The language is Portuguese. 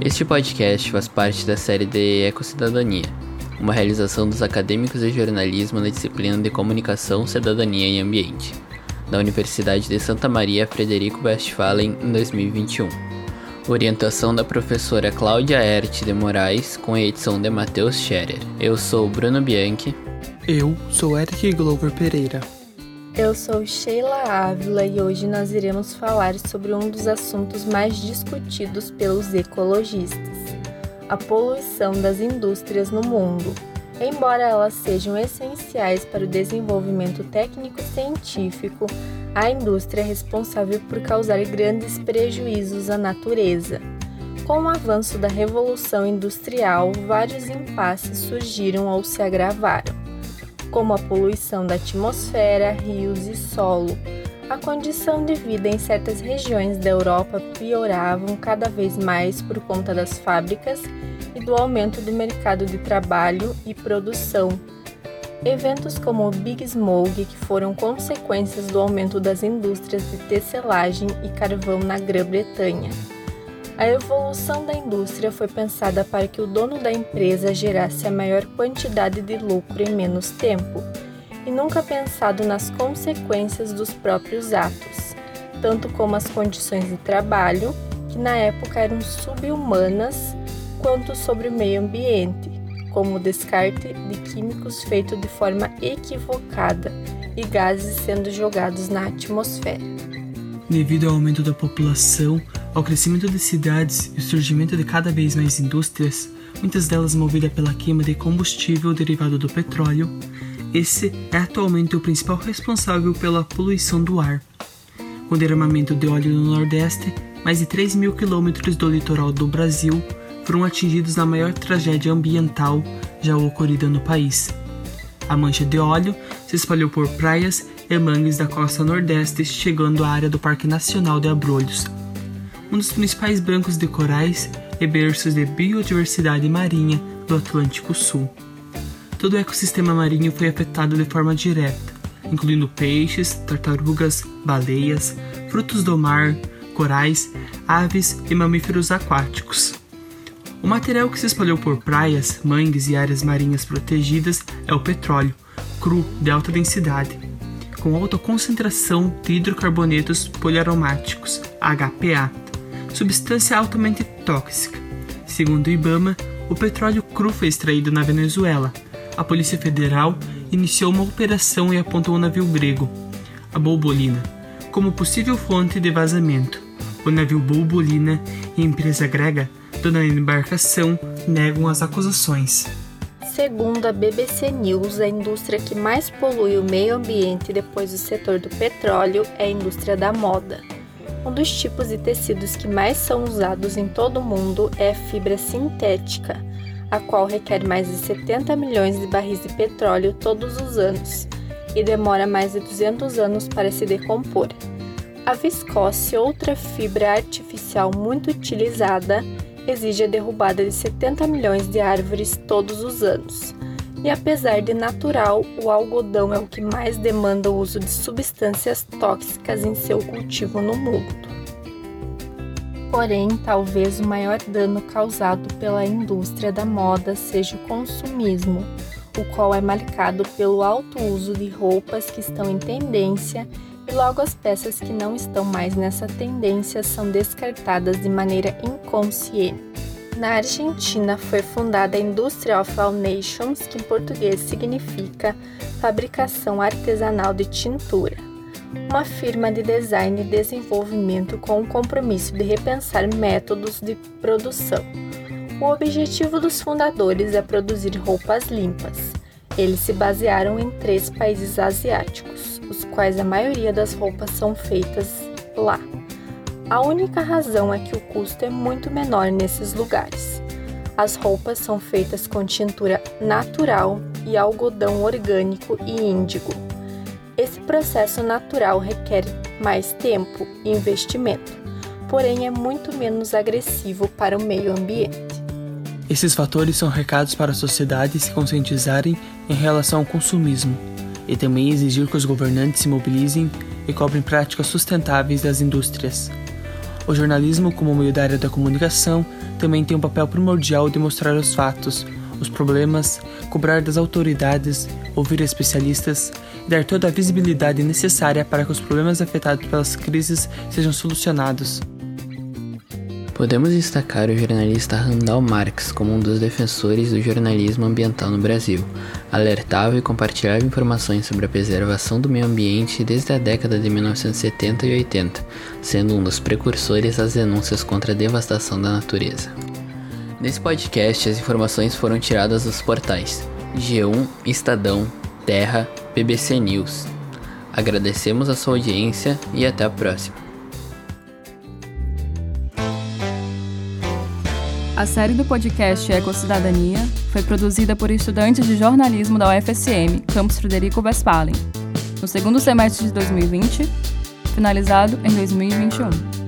Este podcast faz parte da série de Ecocidadania, uma realização dos acadêmicos de jornalismo na disciplina de Comunicação, Cidadania e Ambiente, da Universidade de Santa Maria Frederico Westphalen em 2021. Orientação da professora Cláudia Ert de Moraes, com a edição de Matheus Scherer. Eu sou Bruno Bianchi. Eu sou Eric Glover Pereira. Eu sou Sheila Ávila e hoje nós iremos falar sobre um dos assuntos mais discutidos pelos ecologistas: a poluição das indústrias no mundo. Embora elas sejam essenciais para o desenvolvimento técnico-científico, a indústria é responsável por causar grandes prejuízos à natureza. Com o avanço da Revolução Industrial, vários impasses surgiram ou se agravaram como a poluição da atmosfera, rios e solo. A condição de vida em certas regiões da Europa pioravam cada vez mais por conta das fábricas e do aumento do mercado de trabalho e produção. Eventos como o Big Smoke, que foram consequências do aumento das indústrias de tecelagem e carvão na Grã-Bretanha. A evolução da indústria foi pensada para que o dono da empresa gerasse a maior quantidade de lucro em menos tempo, e nunca pensado nas consequências dos próprios atos, tanto como as condições de trabalho, que na época eram subhumanas, quanto sobre o meio ambiente, como o descarte de químicos feito de forma equivocada e gases sendo jogados na atmosfera. Devido ao aumento da população, ao crescimento de cidades e o surgimento de cada vez mais indústrias, muitas delas movidas pela queima de combustível derivado do petróleo, esse é atualmente o principal responsável pela poluição do ar. Com o derramamento de óleo no Nordeste, mais de 3 mil quilômetros do litoral do Brasil foram atingidos na maior tragédia ambiental já ocorrida no país. A mancha de óleo se espalhou por praias e mangues da costa nordeste, chegando à área do Parque Nacional de Abrolhos, um dos principais bancos de corais e berços de biodiversidade marinha do Atlântico Sul. Todo o ecossistema marinho foi afetado de forma direta, incluindo peixes, tartarugas, baleias, frutos do mar, corais, aves e mamíferos aquáticos. O material que se espalhou por praias, mangues e áreas marinhas protegidas é o petróleo, cru de alta densidade, com alta concentração de hidrocarbonetos poliaromáticos, HPA, substância altamente tóxica. Segundo o Ibama, o petróleo cru foi extraído na Venezuela. A Polícia Federal iniciou uma operação e apontou o navio grego, a Bolbolina, como possível fonte de vazamento. O navio Bolbolina e a empresa grega, dona da embarcação, negam as acusações. Segundo a BBC News, a indústria que mais polui o meio ambiente depois do setor do petróleo é a indústria da moda. Um dos tipos de tecidos que mais são usados em todo o mundo é a fibra sintética, a qual requer mais de 70 milhões de barris de petróleo todos os anos e demora mais de 200 anos para se decompor. A viscose, outra fibra artificial muito utilizada, exige a derrubada de 70 milhões de árvores todos os anos. E apesar de natural, o algodão é o que mais demanda o uso de substâncias tóxicas em seu cultivo no mundo. Porém, talvez o maior dano causado pela indústria da moda seja o consumismo, o qual é marcado pelo alto uso de roupas que estão em tendência e logo as peças que não estão mais nessa tendência são descartadas de maneira inconsciente. Na Argentina foi fundada a All Nations, que em português significa Fabricação Artesanal de Tintura, uma firma de design e desenvolvimento com o compromisso de repensar métodos de produção. O objetivo dos fundadores é produzir roupas limpas. Eles se basearam em três países asiáticos, os quais a maioria das roupas são feitas lá. A única razão é que o custo é muito menor nesses lugares. As roupas são feitas com tintura natural e algodão orgânico e índigo. Esse processo natural requer mais tempo e investimento, porém é muito menos agressivo para o meio ambiente. Esses fatores são recados para a sociedade se conscientizarem em relação ao consumismo e também exigir que os governantes se mobilizem e cobrem práticas sustentáveis das indústrias. O jornalismo, como meio da área da comunicação, também tem um papel primordial de mostrar os fatos, os problemas, cobrar das autoridades, ouvir especialistas dar toda a visibilidade necessária para que os problemas afetados pelas crises sejam solucionados. Podemos destacar o jornalista Randall Marx como um dos defensores do jornalismo ambiental no Brasil. Alertava e compartilhava informações sobre a preservação do meio ambiente desde a década de 1970 e 80, sendo um dos precursores das denúncias contra a devastação da natureza. Nesse podcast, as informações foram tiradas dos portais G1, Estadão, Terra, BBC News. Agradecemos a sua audiência e até a próxima. A série do podcast Ecocidadania foi produzida por estudantes de jornalismo da UFSM, campus Frederico Westphalen, no segundo semestre de 2020, finalizado em 2021.